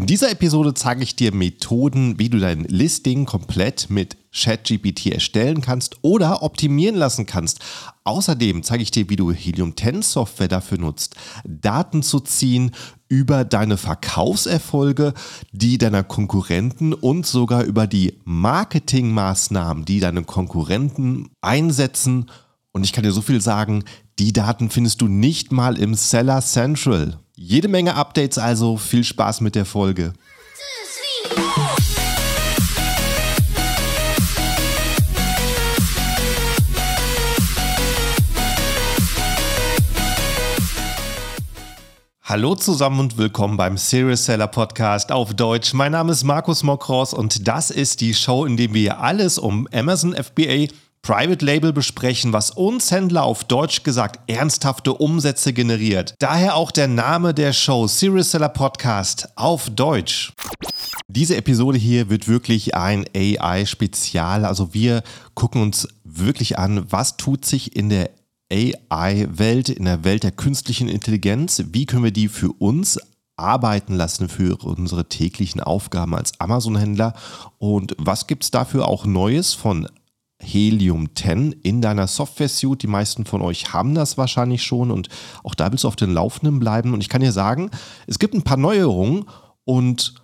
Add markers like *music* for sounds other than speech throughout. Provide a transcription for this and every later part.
In dieser Episode zeige ich dir Methoden, wie du dein Listing komplett mit ChatGPT erstellen kannst oder optimieren lassen kannst. Außerdem zeige ich dir, wie du Helium 10 Software dafür nutzt, Daten zu ziehen über deine Verkaufserfolge, die deiner Konkurrenten und sogar über die Marketingmaßnahmen, die deine Konkurrenten einsetzen. Und ich kann dir so viel sagen, die Daten findest du nicht mal im Seller Central. Jede Menge Updates also, viel Spaß mit der Folge. Hallo zusammen und willkommen beim Serious Seller Podcast auf Deutsch. Mein Name ist Markus Mokros und das ist die Show, in der wir alles um Amazon FBA Private Label besprechen, was uns Händler auf Deutsch gesagt ernsthafte Umsätze generiert. Daher auch der Name der Show Serious Seller Podcast auf Deutsch. Diese Episode hier wird wirklich ein AI-Spezial. Also wir gucken uns wirklich an, was tut sich in der AI-Welt, in der Welt der künstlichen Intelligenz. Wie können wir die für uns arbeiten lassen für unsere täglichen Aufgaben als Amazon-Händler und was gibt es dafür auch Neues von Helium 10 in deiner Software-Suite. Die meisten von euch haben das wahrscheinlich schon und auch da willst du auf den Laufenden bleiben. Und ich kann dir sagen, es gibt ein paar Neuerungen und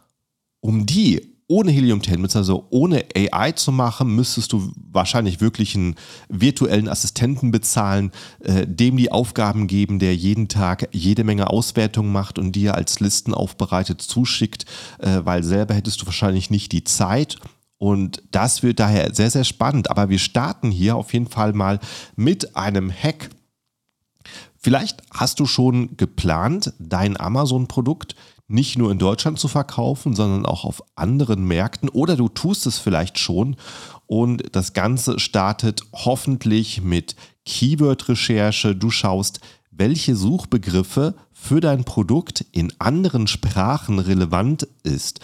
um die ohne Helium 10, also ohne AI zu machen, müsstest du wahrscheinlich wirklich einen virtuellen Assistenten bezahlen, äh, dem die Aufgaben geben, der jeden Tag jede Menge Auswertungen macht und dir als Listen aufbereitet zuschickt, äh, weil selber hättest du wahrscheinlich nicht die Zeit und das wird daher sehr, sehr spannend. Aber wir starten hier auf jeden Fall mal mit einem Hack. Vielleicht hast du schon geplant, dein Amazon-Produkt nicht nur in Deutschland zu verkaufen, sondern auch auf anderen Märkten oder du tust es vielleicht schon und das Ganze startet hoffentlich mit Keyword-Recherche. Du schaust, welche Suchbegriffe für dein Produkt in anderen Sprachen relevant ist,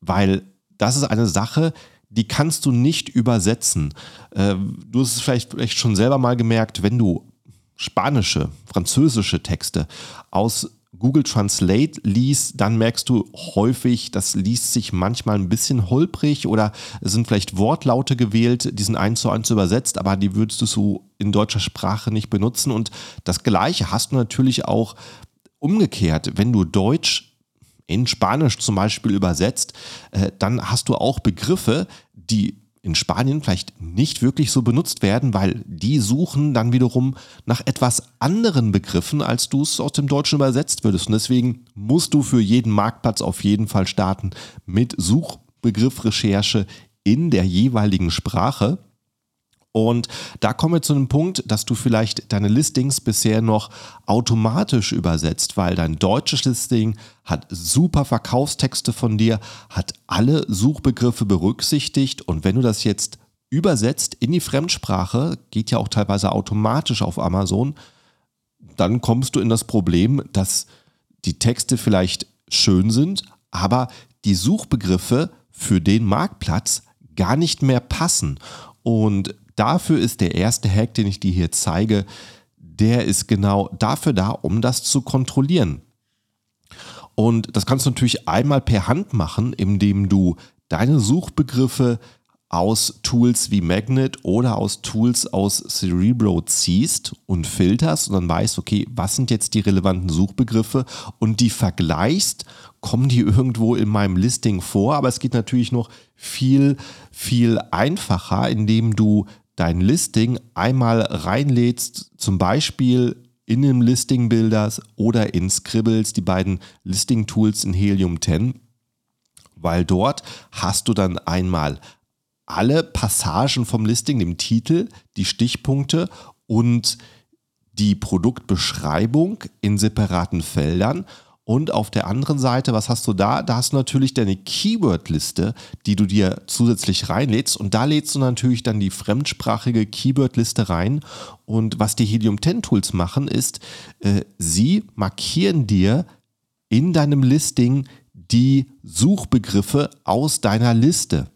weil das ist eine Sache, die kannst du nicht übersetzen. Äh, du hast es vielleicht, vielleicht schon selber mal gemerkt, wenn du spanische, französische Texte aus Google Translate liest, dann merkst du häufig, das liest sich manchmal ein bisschen holprig oder es sind vielleicht Wortlaute gewählt, die sind eins zu eins übersetzt, aber die würdest du so in deutscher Sprache nicht benutzen. Und das Gleiche hast du natürlich auch umgekehrt, wenn du Deutsch in Spanisch zum Beispiel übersetzt, äh, dann hast du auch Begriffe, die in Spanien vielleicht nicht wirklich so benutzt werden, weil die suchen dann wiederum nach etwas anderen Begriffen, als du es aus dem Deutschen übersetzt würdest. Und deswegen musst du für jeden Marktplatz auf jeden Fall starten mit Suchbegriffrecherche in der jeweiligen Sprache. Und da kommen wir zu einem Punkt, dass du vielleicht deine Listings bisher noch automatisch übersetzt, weil dein deutsches Listing hat super Verkaufstexte von dir, hat alle Suchbegriffe berücksichtigt und wenn du das jetzt übersetzt in die Fremdsprache, geht ja auch teilweise automatisch auf Amazon, dann kommst du in das Problem, dass die Texte vielleicht schön sind, aber die Suchbegriffe für den Marktplatz gar nicht mehr passen. Und dafür ist der erste Hack, den ich dir hier zeige, der ist genau dafür da, um das zu kontrollieren. Und das kannst du natürlich einmal per Hand machen, indem du deine Suchbegriffe aus Tools wie Magnet oder aus Tools aus Cerebro ziehst und filterst und dann weißt, okay, was sind jetzt die relevanten Suchbegriffe und die vergleichst, kommen die irgendwo in meinem Listing vor, aber es geht natürlich noch viel, viel einfacher, indem du dein Listing einmal reinlädst, zum Beispiel in dem Listing Builders oder in Scribbles, die beiden Listing Tools in Helium 10, weil dort hast du dann einmal alle Passagen vom Listing, dem Titel, die Stichpunkte und die Produktbeschreibung in separaten Feldern und auf der anderen Seite, was hast du da? Da hast du natürlich deine Keyword-Liste, die du dir zusätzlich reinlädst. Und da lädst du natürlich dann die fremdsprachige Keyword-Liste rein. Und was die Helium 10 Tools machen, ist, äh, sie markieren dir in deinem Listing die Suchbegriffe aus deiner Liste.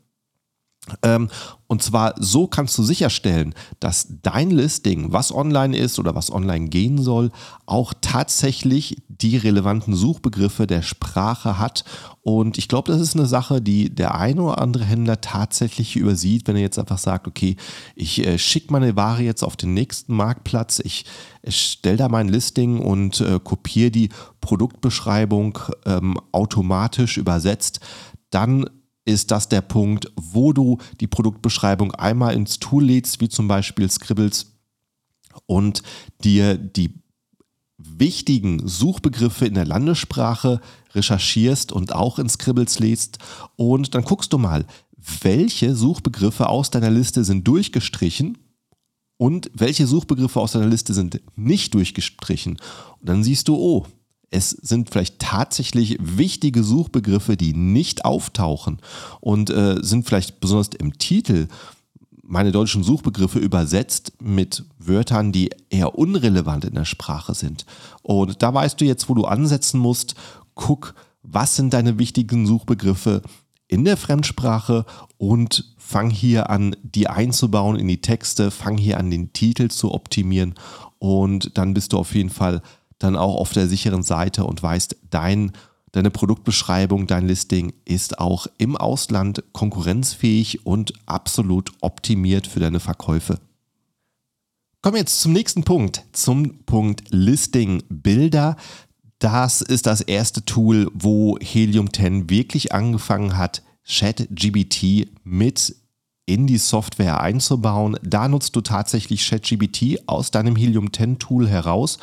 Ähm, und zwar so kannst du sicherstellen, dass dein Listing, was online ist oder was online gehen soll, auch tatsächlich die relevanten Suchbegriffe der Sprache hat. Und ich glaube, das ist eine Sache, die der eine oder andere Händler tatsächlich übersieht, wenn er jetzt einfach sagt, okay, ich äh, schicke meine Ware jetzt auf den nächsten Marktplatz, ich, ich stelle da mein Listing und äh, kopiere die Produktbeschreibung ähm, automatisch übersetzt. Dann ist das der Punkt, wo du die Produktbeschreibung einmal ins Tool lädst, wie zum Beispiel Scribbles, und dir die wichtigen Suchbegriffe in der Landessprache recherchierst und auch in Scribbles lädst. Und dann guckst du mal, welche Suchbegriffe aus deiner Liste sind durchgestrichen und welche Suchbegriffe aus deiner Liste sind nicht durchgestrichen. Und dann siehst du, oh, es sind vielleicht tatsächlich wichtige Suchbegriffe, die nicht auftauchen und äh, sind vielleicht besonders im Titel meine deutschen Suchbegriffe übersetzt mit Wörtern, die eher unrelevant in der Sprache sind. Und da weißt du jetzt, wo du ansetzen musst. Guck, was sind deine wichtigen Suchbegriffe in der Fremdsprache und fang hier an, die einzubauen in die Texte, fang hier an, den Titel zu optimieren und dann bist du auf jeden Fall dann auch auf der sicheren Seite und weißt, dein, deine Produktbeschreibung, dein Listing ist auch im Ausland konkurrenzfähig und absolut optimiert für deine Verkäufe. Kommen wir jetzt zum nächsten Punkt, zum Punkt Listing Bilder. Das ist das erste Tool, wo Helium 10 wirklich angefangen hat, ChatGBT mit in die Software einzubauen. Da nutzt du tatsächlich ChatGBT aus deinem Helium 10 Tool heraus.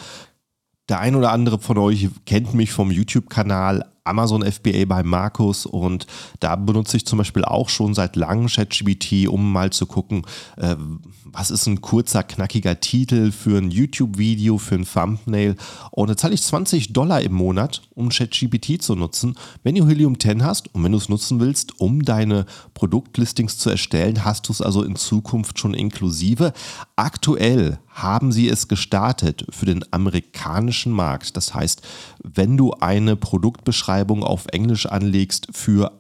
Der ein oder andere von euch kennt mich vom YouTube-Kanal Amazon FBA bei Markus und da benutze ich zum Beispiel auch schon seit langem ChatGBT, um mal zu gucken, äh, was ist ein kurzer, knackiger Titel für ein YouTube-Video, für ein Thumbnail. Und da zahle ich 20 Dollar im Monat, um ChatGPT zu nutzen. Wenn du Helium 10 hast und wenn du es nutzen willst, um deine Produktlistings zu erstellen, hast du es also in Zukunft schon inklusive. Aktuell haben sie es gestartet für den amerikanischen Markt. Das heißt, wenn du eine Produktbeschreibung auf Englisch anlegst für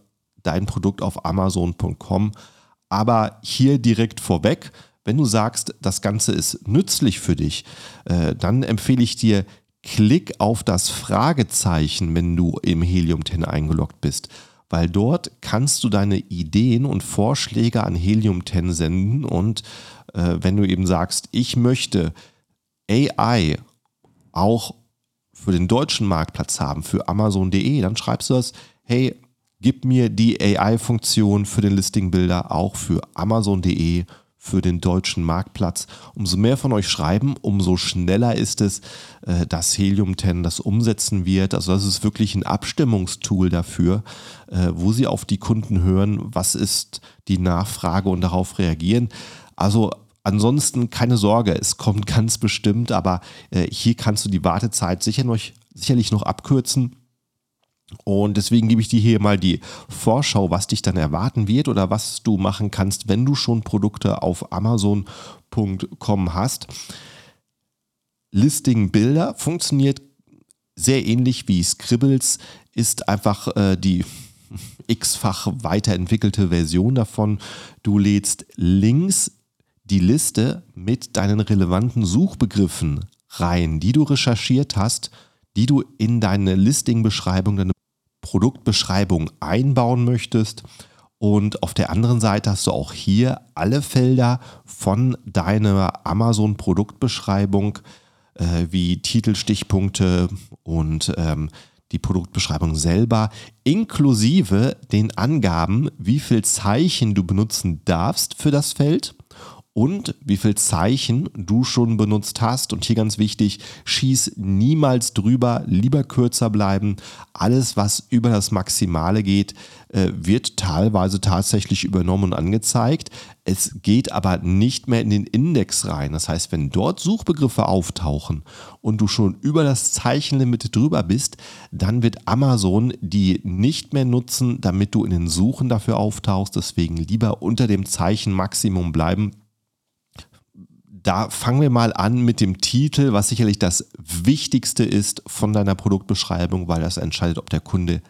dein Produkt auf amazon.com, aber hier direkt vorweg, wenn du sagst, das Ganze ist nützlich für dich, äh, dann empfehle ich dir, klick auf das Fragezeichen, wenn du im Helium 10 eingeloggt bist. Weil dort kannst du deine Ideen und Vorschläge an Helium 10 senden und äh, wenn du eben sagst, ich möchte AI auch für den deutschen Marktplatz haben, für Amazon.de, dann schreibst du das, hey, gib mir die AI-Funktion für den Listing-Bilder auch für Amazon.de für den deutschen Marktplatz. Umso mehr von euch schreiben, umso schneller ist es, äh, dass Helium 10 das umsetzen wird. Also das ist wirklich ein Abstimmungstool dafür, äh, wo sie auf die Kunden hören, was ist die Nachfrage und darauf reagieren. Also ansonsten keine Sorge, es kommt *laughs* ganz bestimmt, aber äh, hier kannst du die Wartezeit sicher noch, sicherlich noch abkürzen. Und deswegen gebe ich dir hier mal die Vorschau, was dich dann erwarten wird oder was du machen kannst, wenn du schon Produkte auf Amazon.com hast. Listing Bilder funktioniert sehr ähnlich wie Scribbles, ist einfach äh, die *laughs* x-fach weiterentwickelte Version davon. Du lädst links die Liste mit deinen relevanten Suchbegriffen rein, die du recherchiert hast, die du in deine Listing-Beschreibung, deine Produktbeschreibung einbauen möchtest. Und auf der anderen Seite hast du auch hier alle Felder von deiner Amazon-Produktbeschreibung äh, wie Titel, Stichpunkte und ähm, die Produktbeschreibung selber, inklusive den Angaben, wie viel Zeichen du benutzen darfst für das Feld und wie viel Zeichen du schon benutzt hast. Und hier ganz wichtig, schieß niemals drüber, lieber kürzer bleiben. Alles, was über das Maximale geht, äh, wird teilweise tatsächlich übernommen und angezeigt. Es geht aber nicht mehr in den Index rein. Das heißt, wenn dort Suchbegriffe auftauchen und du schon über das Zeichenlimit drüber bist, dann wird Amazon die nicht mehr nutzen, damit du in den Suchen dafür auftauchst. Deswegen lieber unter dem Zeichenmaximum bleiben da fangen wir mal an mit dem Titel, was sicherlich das Wichtigste ist von deiner Produktbeschreibung, weil das entscheidet, ob der Kunde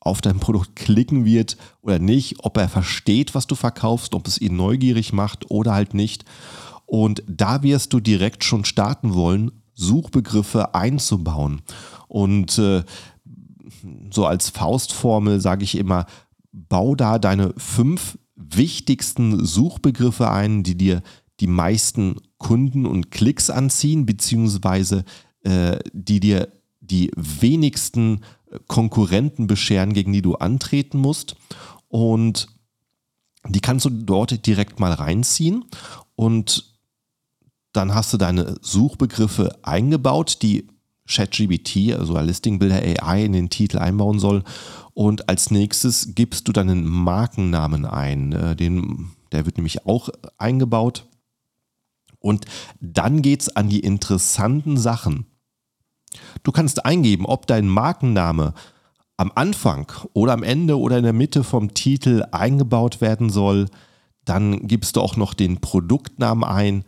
auf dein Produkt klicken wird oder nicht, ob er versteht, was du verkaufst, ob es ihn neugierig macht oder halt nicht. Und da wirst du direkt schon starten wollen, Suchbegriffe einzubauen. Und äh, so als Faustformel sage ich immer, bau da deine fünf wichtigsten Suchbegriffe ein, die dir die meisten Kunden und Klicks anziehen, beziehungsweise äh, die dir die wenigsten Konkurrenten bescheren, gegen die du antreten musst. Und die kannst du dort direkt mal reinziehen und dann hast du deine Suchbegriffe eingebaut, die ChatGBT, also ein Listing Builder AI, in den Titel einbauen soll. Und als nächstes gibst du deinen Markennamen ein. Äh, den, der wird nämlich auch eingebaut. Und dann geht es an die interessanten Sachen. Du kannst eingeben, ob dein Markenname am Anfang oder am Ende oder in der Mitte vom Titel eingebaut werden soll. Dann gibst du auch noch den Produktnamen ein.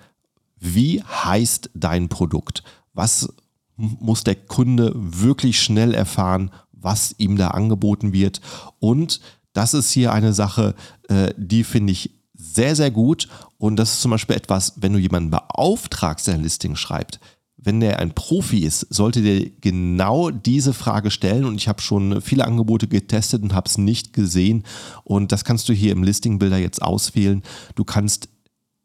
Wie heißt dein Produkt? Was muss der Kunde wirklich schnell erfahren, was ihm da angeboten wird? Und das ist hier eine Sache, äh, die finde ich sehr, sehr gut. Und das ist zum Beispiel etwas, wenn du jemanden beauftragst, der ein Listing schreibt, wenn der ein Profi ist, sollte der genau diese Frage stellen. Und ich habe schon viele Angebote getestet und habe es nicht gesehen. Und das kannst du hier im Listing Builder jetzt auswählen. Du kannst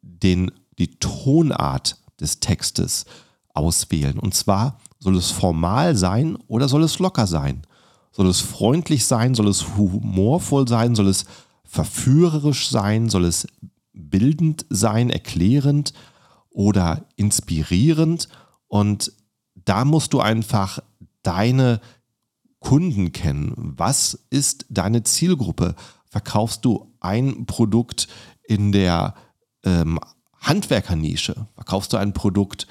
den, die Tonart des Textes auswählen. Und zwar soll es formal sein oder soll es locker sein? Soll es freundlich sein? Soll es humorvoll sein? Soll es verführerisch sein? Soll es bildend sein, erklärend oder inspirierend? Und da musst du einfach deine Kunden kennen. Was ist deine Zielgruppe? Verkaufst du ein Produkt in der ähm, Handwerkernische? Verkaufst du ein Produkt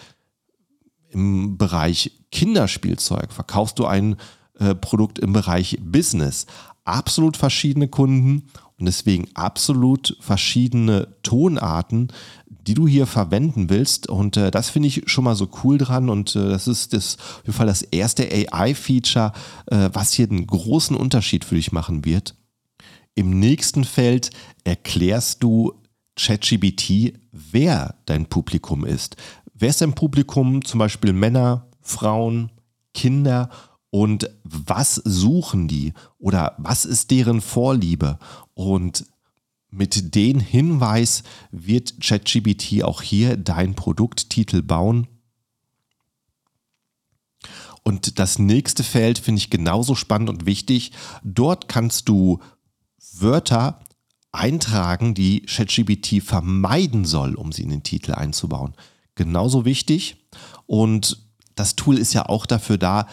im Bereich Kinderspielzeug? Verkaufst du ein äh, Produkt im Bereich Business? Absolut verschiedene Kunden und deswegen absolut verschiedene Tonarten, die du hier verwenden willst. Und äh, das finde ich schon mal so cool dran. Und äh, das ist das, auf jeden Fall das erste AI-Feature, äh, was hier einen großen Unterschied für dich machen wird. Im nächsten Feld erklärst du ChatGBT, wer dein Publikum ist. Wer ist dein Publikum? Zum Beispiel Männer, Frauen, Kinder und was suchen die oder was ist deren Vorliebe und mit dem Hinweis wird ChatGBT auch hier dein Produkttitel bauen. Und das nächste Feld finde ich genauso spannend und wichtig. Dort kannst du Wörter eintragen, die ChatGBT vermeiden soll, um sie in den Titel einzubauen. Genauso wichtig. Und das Tool ist ja auch dafür da,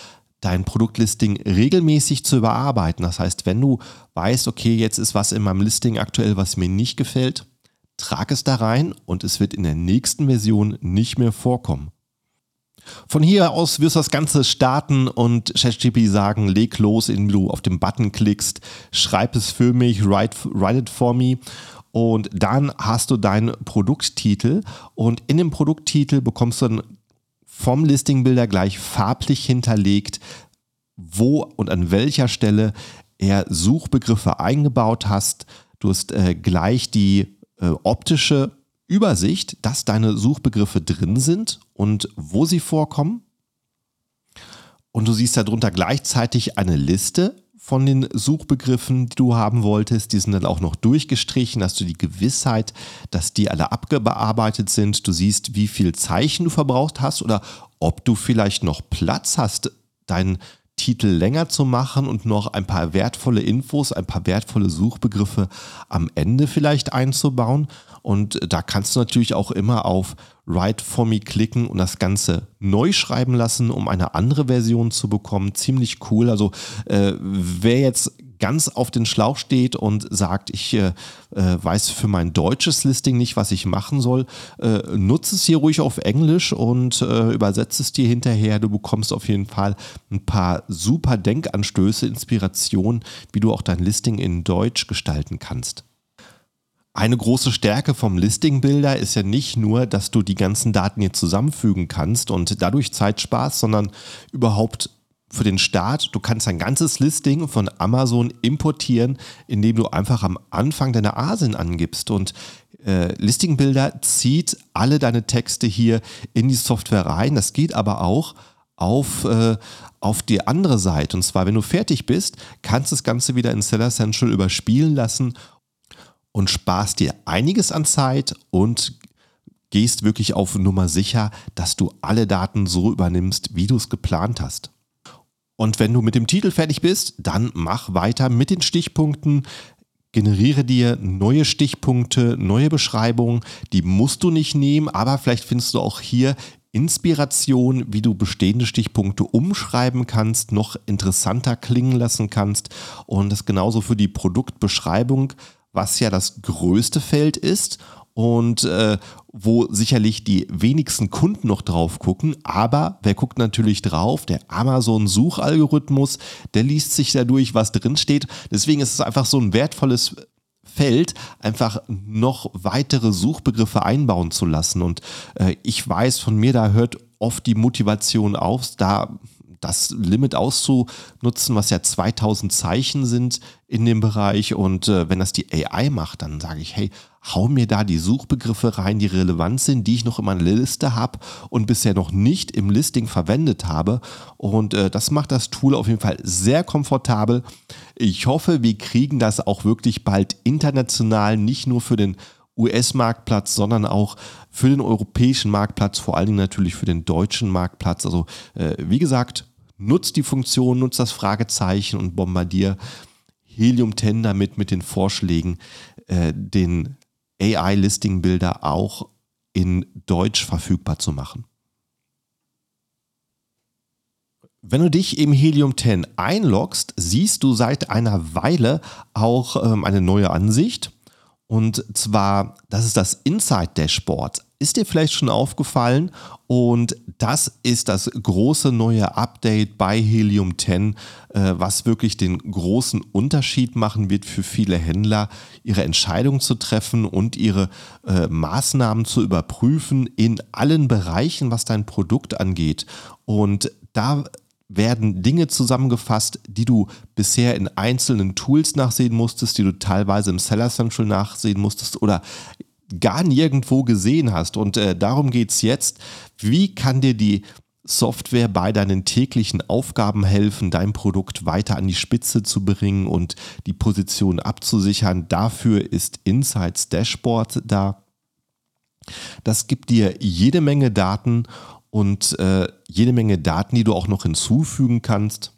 dein Produktlisting regelmäßig zu überarbeiten. Das heißt, wenn du weißt, okay, jetzt ist was in meinem Listing aktuell, was mir nicht gefällt, trag es da rein und es wird in der nächsten Version nicht mehr vorkommen. Von hier aus wirst du das Ganze starten und ChatGPT sagen, leg los, indem du auf den Button klickst, schreib es für mich, write, write it for me und dann hast du deinen Produkttitel und in dem Produkttitel bekommst du dann vom Listing Builder gleich farblich hinterlegt, wo und an welcher Stelle er Suchbegriffe eingebaut hast. Du hast äh, gleich die äh, optische Übersicht, dass deine Suchbegriffe drin sind und wo sie vorkommen. Und du siehst darunter gleichzeitig eine Liste von den Suchbegriffen, die du haben wolltest. Die sind dann auch noch durchgestrichen. Hast du die Gewissheit, dass die alle abgearbeitet sind. Du siehst, wie viel Zeichen du verbraucht hast oder ob du vielleicht noch Platz hast, deinen Titel länger zu machen und noch ein paar wertvolle Infos, ein paar wertvolle Suchbegriffe am Ende vielleicht einzubauen. Und da kannst du natürlich auch immer auf Write for Me klicken und das Ganze neu schreiben lassen, um eine andere Version zu bekommen. Ziemlich cool. Also äh, wer jetzt ganz auf den Schlauch steht und sagt, ich äh, äh, weiß für mein deutsches Listing nicht, was ich machen soll, äh, nutze es hier ruhig auf Englisch und äh, übersetze es dir hinterher. Du bekommst auf jeden Fall ein paar super Denkanstöße, Inspiration, wie du auch dein Listing in Deutsch gestalten kannst. Eine große Stärke vom Listing Builder ist ja nicht nur, dass du die ganzen Daten hier zusammenfügen kannst und dadurch Zeit sparst, sondern überhaupt für den Start, du kannst ein ganzes Listing von Amazon importieren, indem du einfach am Anfang deine ASIN angibst und äh, Listing Builder zieht alle deine Texte hier in die Software rein. Das geht aber auch auf, äh, auf die andere Seite. Und zwar, wenn du fertig bist, kannst du das Ganze wieder in Seller Central überspielen lassen und sparst dir einiges an Zeit und gehst wirklich auf Nummer sicher, dass du alle Daten so übernimmst, wie du es geplant hast. Und wenn du mit dem Titel fertig bist, dann mach weiter mit den Stichpunkten. Generiere dir neue Stichpunkte, neue Beschreibungen. Die musst du nicht nehmen, aber vielleicht findest du auch hier Inspiration, wie du bestehende Stichpunkte umschreiben kannst, noch interessanter klingen lassen kannst. Und das genauso für die Produktbeschreibung, was ja das größte Feld ist und äh, wo sicherlich die wenigsten Kunden noch drauf gucken. Aber wer guckt natürlich drauf? Der Amazon-Suchalgorithmus, der liest sich dadurch, was drinsteht. Deswegen ist es einfach so ein wertvolles Feld, einfach noch weitere Suchbegriffe einbauen zu lassen. Und äh, ich weiß von mir, da hört oft die Motivation auf, da das Limit auszunutzen, was ja 2000 Zeichen sind in dem Bereich. Und äh, wenn das die AI macht, dann sage ich, hey, hau mir da die Suchbegriffe rein, die relevant sind, die ich noch in meiner Liste habe und bisher noch nicht im Listing verwendet habe. Und äh, das macht das Tool auf jeden Fall sehr komfortabel. Ich hoffe, wir kriegen das auch wirklich bald international, nicht nur für den US-Marktplatz, sondern auch für den europäischen Marktplatz, vor allen Dingen natürlich für den deutschen Marktplatz. Also äh, wie gesagt, nutzt die Funktion, nutzt das Fragezeichen und bombardier Helium 10 damit mit den Vorschlägen, äh, den AI-Listing-Bilder auch in Deutsch verfügbar zu machen. Wenn du dich im Helium 10 einloggst, siehst du seit einer Weile auch ähm, eine neue Ansicht. Und zwar, das ist das Inside Dashboard. Ist dir vielleicht schon aufgefallen? Und das ist das große neue Update bei Helium 10, äh, was wirklich den großen Unterschied machen wird für viele Händler, ihre Entscheidung zu treffen und ihre äh, Maßnahmen zu überprüfen in allen Bereichen, was dein Produkt angeht. Und da werden Dinge zusammengefasst, die du bisher in einzelnen Tools nachsehen musstest, die du teilweise im Seller Central nachsehen musstest oder gar nirgendwo gesehen hast. Und äh, darum geht es jetzt. Wie kann dir die Software bei deinen täglichen Aufgaben helfen, dein Produkt weiter an die Spitze zu bringen und die Position abzusichern? Dafür ist Insights Dashboard da. Das gibt dir jede Menge Daten und äh, jede Menge Daten, die du auch noch hinzufügen kannst.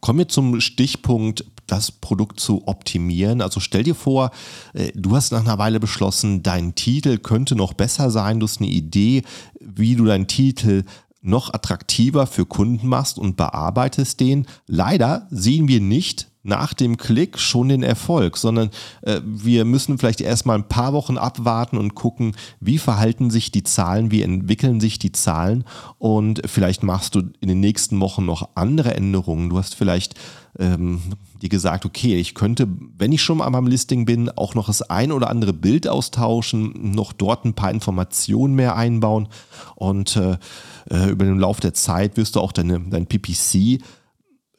Kommen wir zum Stichpunkt, das Produkt zu optimieren. Also stell dir vor, äh, du hast nach einer Weile beschlossen, dein Titel könnte noch besser sein. Du hast eine Idee, wie du deinen Titel noch attraktiver für Kunden machst und bearbeitest den. Leider sehen wir nicht nach dem Klick schon den Erfolg, sondern äh, wir müssen vielleicht erstmal ein paar Wochen abwarten und gucken, wie verhalten sich die Zahlen, wie entwickeln sich die Zahlen und vielleicht machst du in den nächsten Wochen noch andere Änderungen. Du hast vielleicht ähm, dir gesagt, okay, ich könnte, wenn ich schon mal am Listing bin, auch noch das ein oder andere Bild austauschen, noch dort ein paar Informationen mehr einbauen und äh, äh über den Lauf der Zeit wirst du auch deine, dein PPC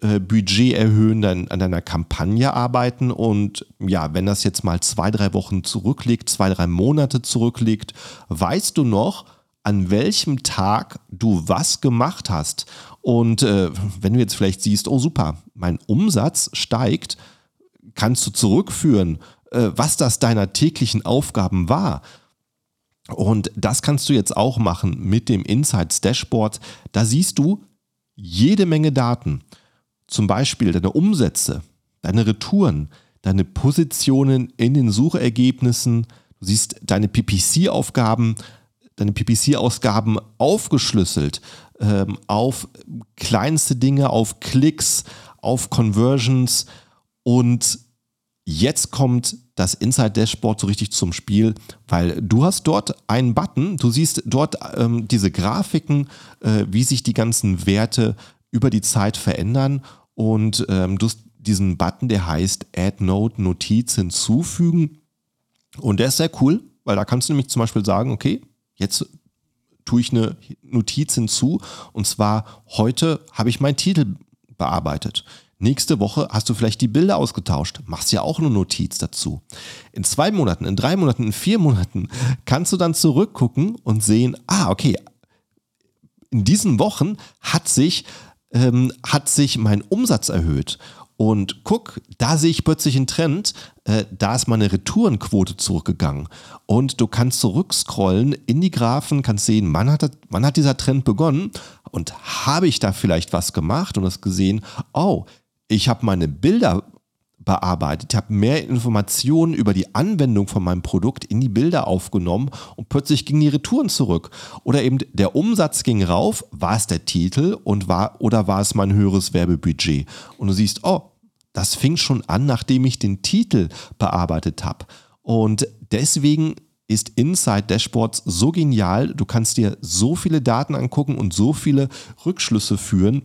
Budget erhöhen, dann an deiner Kampagne arbeiten und ja, wenn das jetzt mal zwei, drei Wochen zurückliegt, zwei, drei Monate zurückliegt, weißt du noch, an welchem Tag du was gemacht hast. Und äh, wenn du jetzt vielleicht siehst, oh super, mein Umsatz steigt, kannst du zurückführen, äh, was das deiner täglichen Aufgaben war. Und das kannst du jetzt auch machen mit dem Insights Dashboard. Da siehst du jede Menge Daten zum Beispiel deine Umsätze, deine Retouren, deine Positionen in den Suchergebnissen, du siehst deine PPC-Aufgaben, deine PPC-Ausgaben aufgeschlüsselt ähm, auf kleinste Dinge, auf Klicks, auf Conversions. Und jetzt kommt das Inside Dashboard so richtig zum Spiel, weil du hast dort einen Button, du siehst dort ähm, diese Grafiken, äh, wie sich die ganzen Werte über die Zeit verändern und ähm, du hast diesen Button, der heißt Add Note Notiz hinzufügen. Und der ist sehr cool, weil da kannst du nämlich zum Beispiel sagen, okay, jetzt tue ich eine Notiz hinzu. Und zwar heute habe ich meinen Titel bearbeitet. Nächste Woche hast du vielleicht die Bilder ausgetauscht, machst ja auch eine Notiz dazu. In zwei Monaten, in drei Monaten, in vier Monaten kannst du dann zurückgucken und sehen, ah, okay, in diesen Wochen hat sich, ähm, hat sich mein Umsatz erhöht. Und guck, da sehe ich plötzlich einen Trend, äh, da ist meine Retourenquote zurückgegangen. Und du kannst zurückscrollen in die Graphen, kannst sehen, wann hat, wann hat dieser Trend begonnen und habe ich da vielleicht was gemacht und hast gesehen, oh, ich habe meine Bilder bearbeitet, ich habe mehr Informationen über die Anwendung von meinem Produkt in die Bilder aufgenommen und plötzlich gingen die Retouren zurück. Oder eben der Umsatz ging rauf, war es der Titel und war, oder war es mein höheres Werbebudget? Und du siehst, oh, das fing schon an, nachdem ich den Titel bearbeitet habe. Und deswegen ist Inside Dashboards so genial. Du kannst dir so viele Daten angucken und so viele Rückschlüsse führen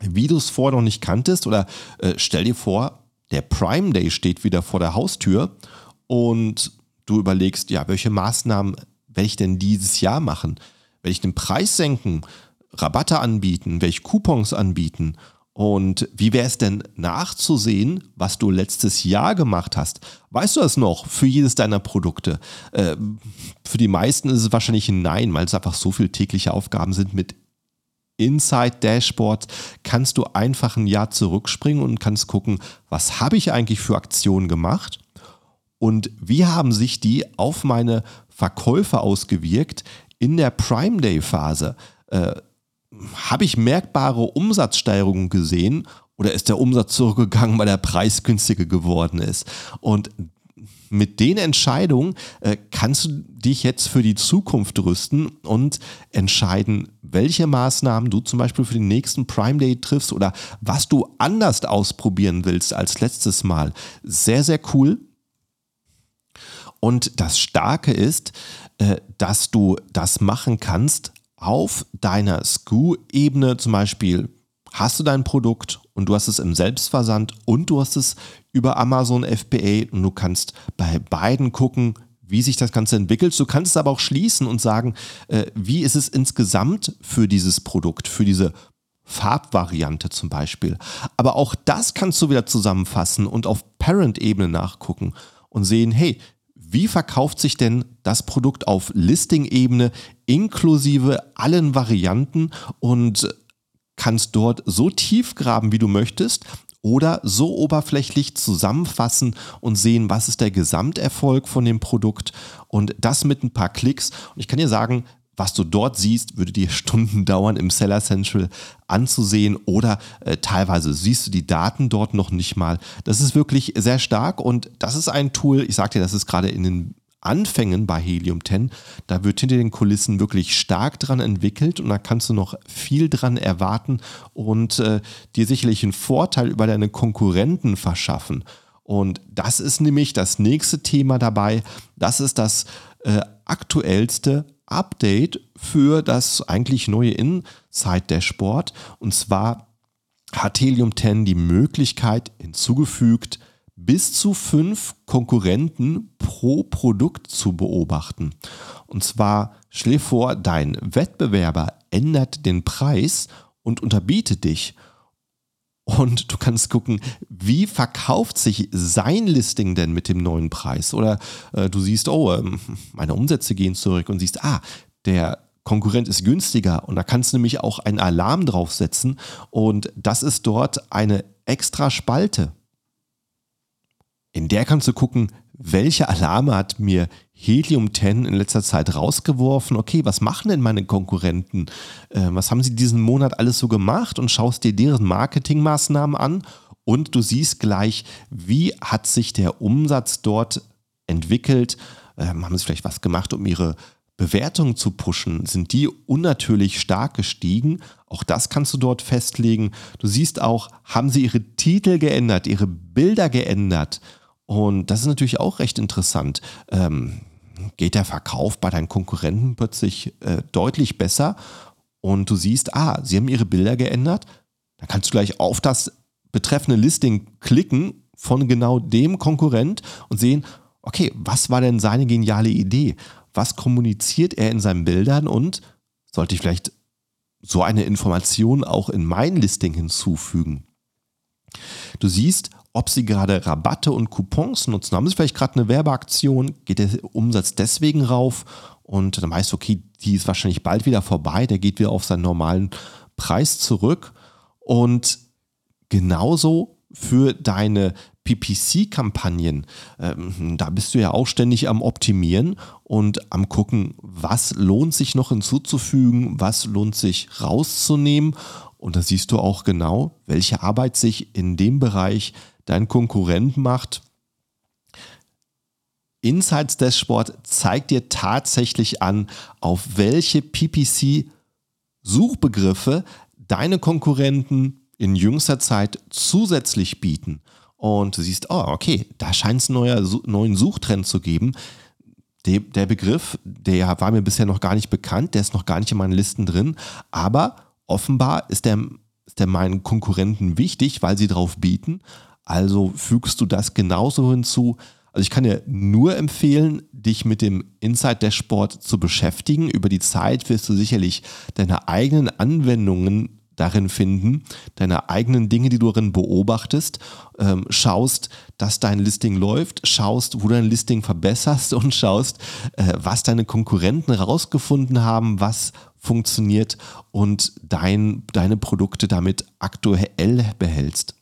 wie du es vorher noch nicht kanntest oder äh, stell dir vor, der Prime Day steht wieder vor der Haustür und du überlegst, ja, welche Maßnahmen werde ich denn dieses Jahr machen? Werde ich den Preis senken, Rabatte anbieten, welche Coupons anbieten? Und wie wäre es denn nachzusehen, was du letztes Jahr gemacht hast? Weißt du das noch für jedes deiner Produkte? Äh, für die meisten ist es wahrscheinlich ein Nein, weil es einfach so viele tägliche Aufgaben sind mit Inside Dashboard kannst du einfach ein Jahr zurückspringen und kannst gucken, was habe ich eigentlich für Aktionen gemacht und wie haben sich die auf meine Verkäufe ausgewirkt in der Prime Day Phase. Äh, habe ich merkbare Umsatzsteigerungen gesehen oder ist der Umsatz zurückgegangen, weil der Preis günstiger geworden ist? Und mit den Entscheidungen äh, kannst du dich jetzt für die Zukunft rüsten und entscheiden, welche Maßnahmen du zum Beispiel für den nächsten Prime Day triffst oder was du anders ausprobieren willst als letztes Mal. Sehr, sehr cool. Und das Starke ist, äh, dass du das machen kannst auf deiner SKU-Ebene zum Beispiel hast du dein Produkt und du hast es im Selbstversand und du hast es über Amazon FBA und du kannst bei beiden gucken, wie sich das Ganze entwickelt. Du kannst es aber auch schließen und sagen, äh, wie ist es insgesamt für dieses Produkt, für diese Farbvariante zum Beispiel. Aber auch das kannst du wieder zusammenfassen und auf Parent-Ebene nachgucken und sehen, hey, wie verkauft sich denn das Produkt auf Listing-Ebene inklusive allen Varianten und kannst dort so tief graben, wie du möchtest, oder so oberflächlich zusammenfassen und sehen, was ist der Gesamterfolg von dem Produkt und das mit ein paar Klicks. Und ich kann dir sagen, was du dort siehst, würde dir *laughs* Stunden dauern im Seller Central anzusehen oder äh, teilweise siehst du die Daten dort noch nicht mal. Das ist wirklich sehr stark und das ist ein Tool, ich sagte dir, das ist gerade in den Anfängen bei Helium 10, da wird hinter den Kulissen wirklich stark dran entwickelt und da kannst du noch viel dran erwarten und äh, dir sicherlich einen Vorteil über deine Konkurrenten verschaffen. Und das ist nämlich das nächste Thema dabei. Das ist das äh, aktuellste Update für das eigentlich neue Inside Dashboard. Und zwar hat Helium 10 die Möglichkeit hinzugefügt, bis zu fünf Konkurrenten pro Produkt zu beobachten. Und zwar dir vor, dein Wettbewerber ändert den Preis und unterbietet dich. Und du kannst gucken, wie verkauft sich sein Listing denn mit dem neuen Preis? Oder äh, du siehst, oh, äh, meine Umsätze gehen zurück und siehst, ah, der Konkurrent ist günstiger. Und da kannst du nämlich auch einen Alarm draufsetzen. Und das ist dort eine extra Spalte. In der kannst du gucken, welche Alarme hat mir Helium 10 in letzter Zeit rausgeworfen? Okay, was machen denn meine Konkurrenten? Äh, was haben sie diesen Monat alles so gemacht? Und schaust dir deren Marketingmaßnahmen an und du siehst gleich, wie hat sich der Umsatz dort entwickelt? Ähm, haben sie vielleicht was gemacht, um ihre Bewertungen zu pushen? Sind die unnatürlich stark gestiegen? Auch das kannst du dort festlegen. Du siehst auch, haben sie ihre Titel geändert, ihre Bilder geändert? Und das ist natürlich auch recht interessant. Ähm, geht der Verkauf bei deinen Konkurrenten plötzlich äh, deutlich besser und du siehst, ah, sie haben ihre Bilder geändert, da kannst du gleich auf das betreffende Listing klicken von genau dem Konkurrent und sehen, okay, was war denn seine geniale Idee? was kommuniziert er in seinen Bildern und sollte ich vielleicht so eine Information auch in mein Listing hinzufügen. Du siehst, ob sie gerade Rabatte und Coupons nutzen. Haben sie vielleicht gerade eine Werbeaktion? Geht der Umsatz deswegen rauf? Und dann weißt du, okay, die ist wahrscheinlich bald wieder vorbei. Der geht wieder auf seinen normalen Preis zurück. Und genauso für deine PPC-Kampagnen, ähm, da bist du ja auch ständig am Optimieren und am gucken, was lohnt sich noch hinzuzufügen, was lohnt sich rauszunehmen. Und da siehst du auch genau, welche Arbeit sich in dem Bereich dein Konkurrent macht. Insights Dashboard zeigt dir tatsächlich an, auf welche PPC-Suchbegriffe deine Konkurrenten in jüngster Zeit zusätzlich bieten. Und du siehst, oh, okay, da scheint es einen neuen Suchtrend zu geben. Der, Begriff, der war mir bisher noch gar nicht bekannt, der ist noch gar nicht in meinen Listen drin, aber offenbar ist der, ist der meinen Konkurrenten wichtig, weil sie darauf bieten. Also fügst du das genauso hinzu. Also ich kann dir nur empfehlen, dich mit dem Inside Dashboard zu beschäftigen. Über die Zeit wirst du sicherlich deine eigenen Anwendungen darin finden, deine eigenen Dinge, die du darin beobachtest, ähm, schaust, dass dein Listing läuft, schaust, wo dein Listing verbesserst und schaust, äh, was deine Konkurrenten rausgefunden haben, was funktioniert und dein, deine Produkte damit aktuell behältst.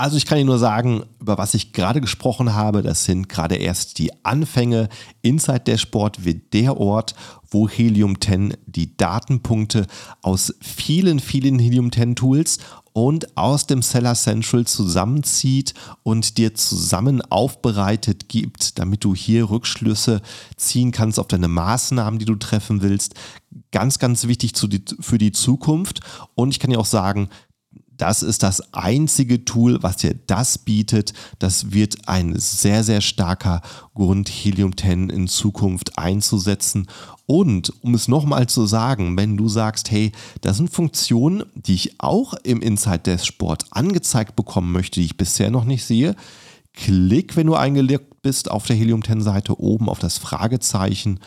Also ich kann Ihnen nur sagen, über was ich gerade gesprochen habe, das sind gerade erst die Anfänge. Inside Dashboard wird der Ort, wo Helium 10 die Datenpunkte aus vielen, vielen Helium 10 Tools und aus dem Seller Central zusammenzieht und dir zusammen aufbereitet gibt, damit du hier Rückschlüsse ziehen kannst auf deine Maßnahmen, die du treffen willst. Ganz, ganz wichtig für die Zukunft. Und ich kann dir auch sagen, das ist das einzige Tool, was dir das bietet. Das wird ein sehr, sehr starker Grund, Helium 10 in Zukunft einzusetzen. Und um es nochmal zu sagen, wenn du sagst, hey, das sind Funktionen, die ich auch im Inside Dashboard angezeigt bekommen möchte, die ich bisher noch nicht sehe, klick, wenn du eingelegt bist, auf der Helium 10 Seite oben auf das Fragezeichen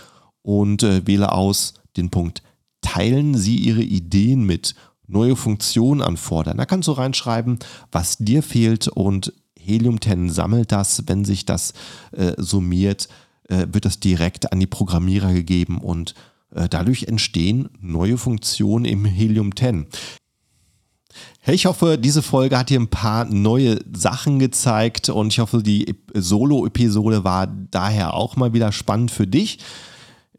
und äh, wähle aus den Punkt Teilen Sie Ihre Ideen mit neue Funktionen anfordern. Da kannst du reinschreiben, was dir fehlt und Helium 10 sammelt das, wenn sich das äh, summiert, äh, wird das direkt an die Programmierer gegeben und äh, dadurch entstehen neue Funktionen im Helium 10. Hey, ich hoffe, diese Folge hat dir ein paar neue Sachen gezeigt und ich hoffe, die Solo-Episode war daher auch mal wieder spannend für dich.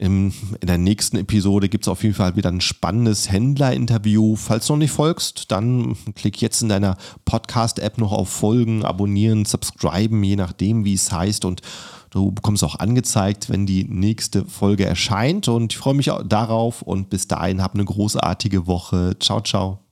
In, in der nächsten Episode gibt es auf jeden Fall wieder ein spannendes Händler-Interview. Falls du noch nicht folgst, dann klick jetzt in deiner Podcast-App noch auf Folgen, abonnieren, subscriben, je nachdem, wie es heißt. Und du bekommst auch angezeigt, wenn die nächste Folge erscheint. Und ich freue mich darauf und bis dahin hab eine großartige Woche. Ciao, ciao.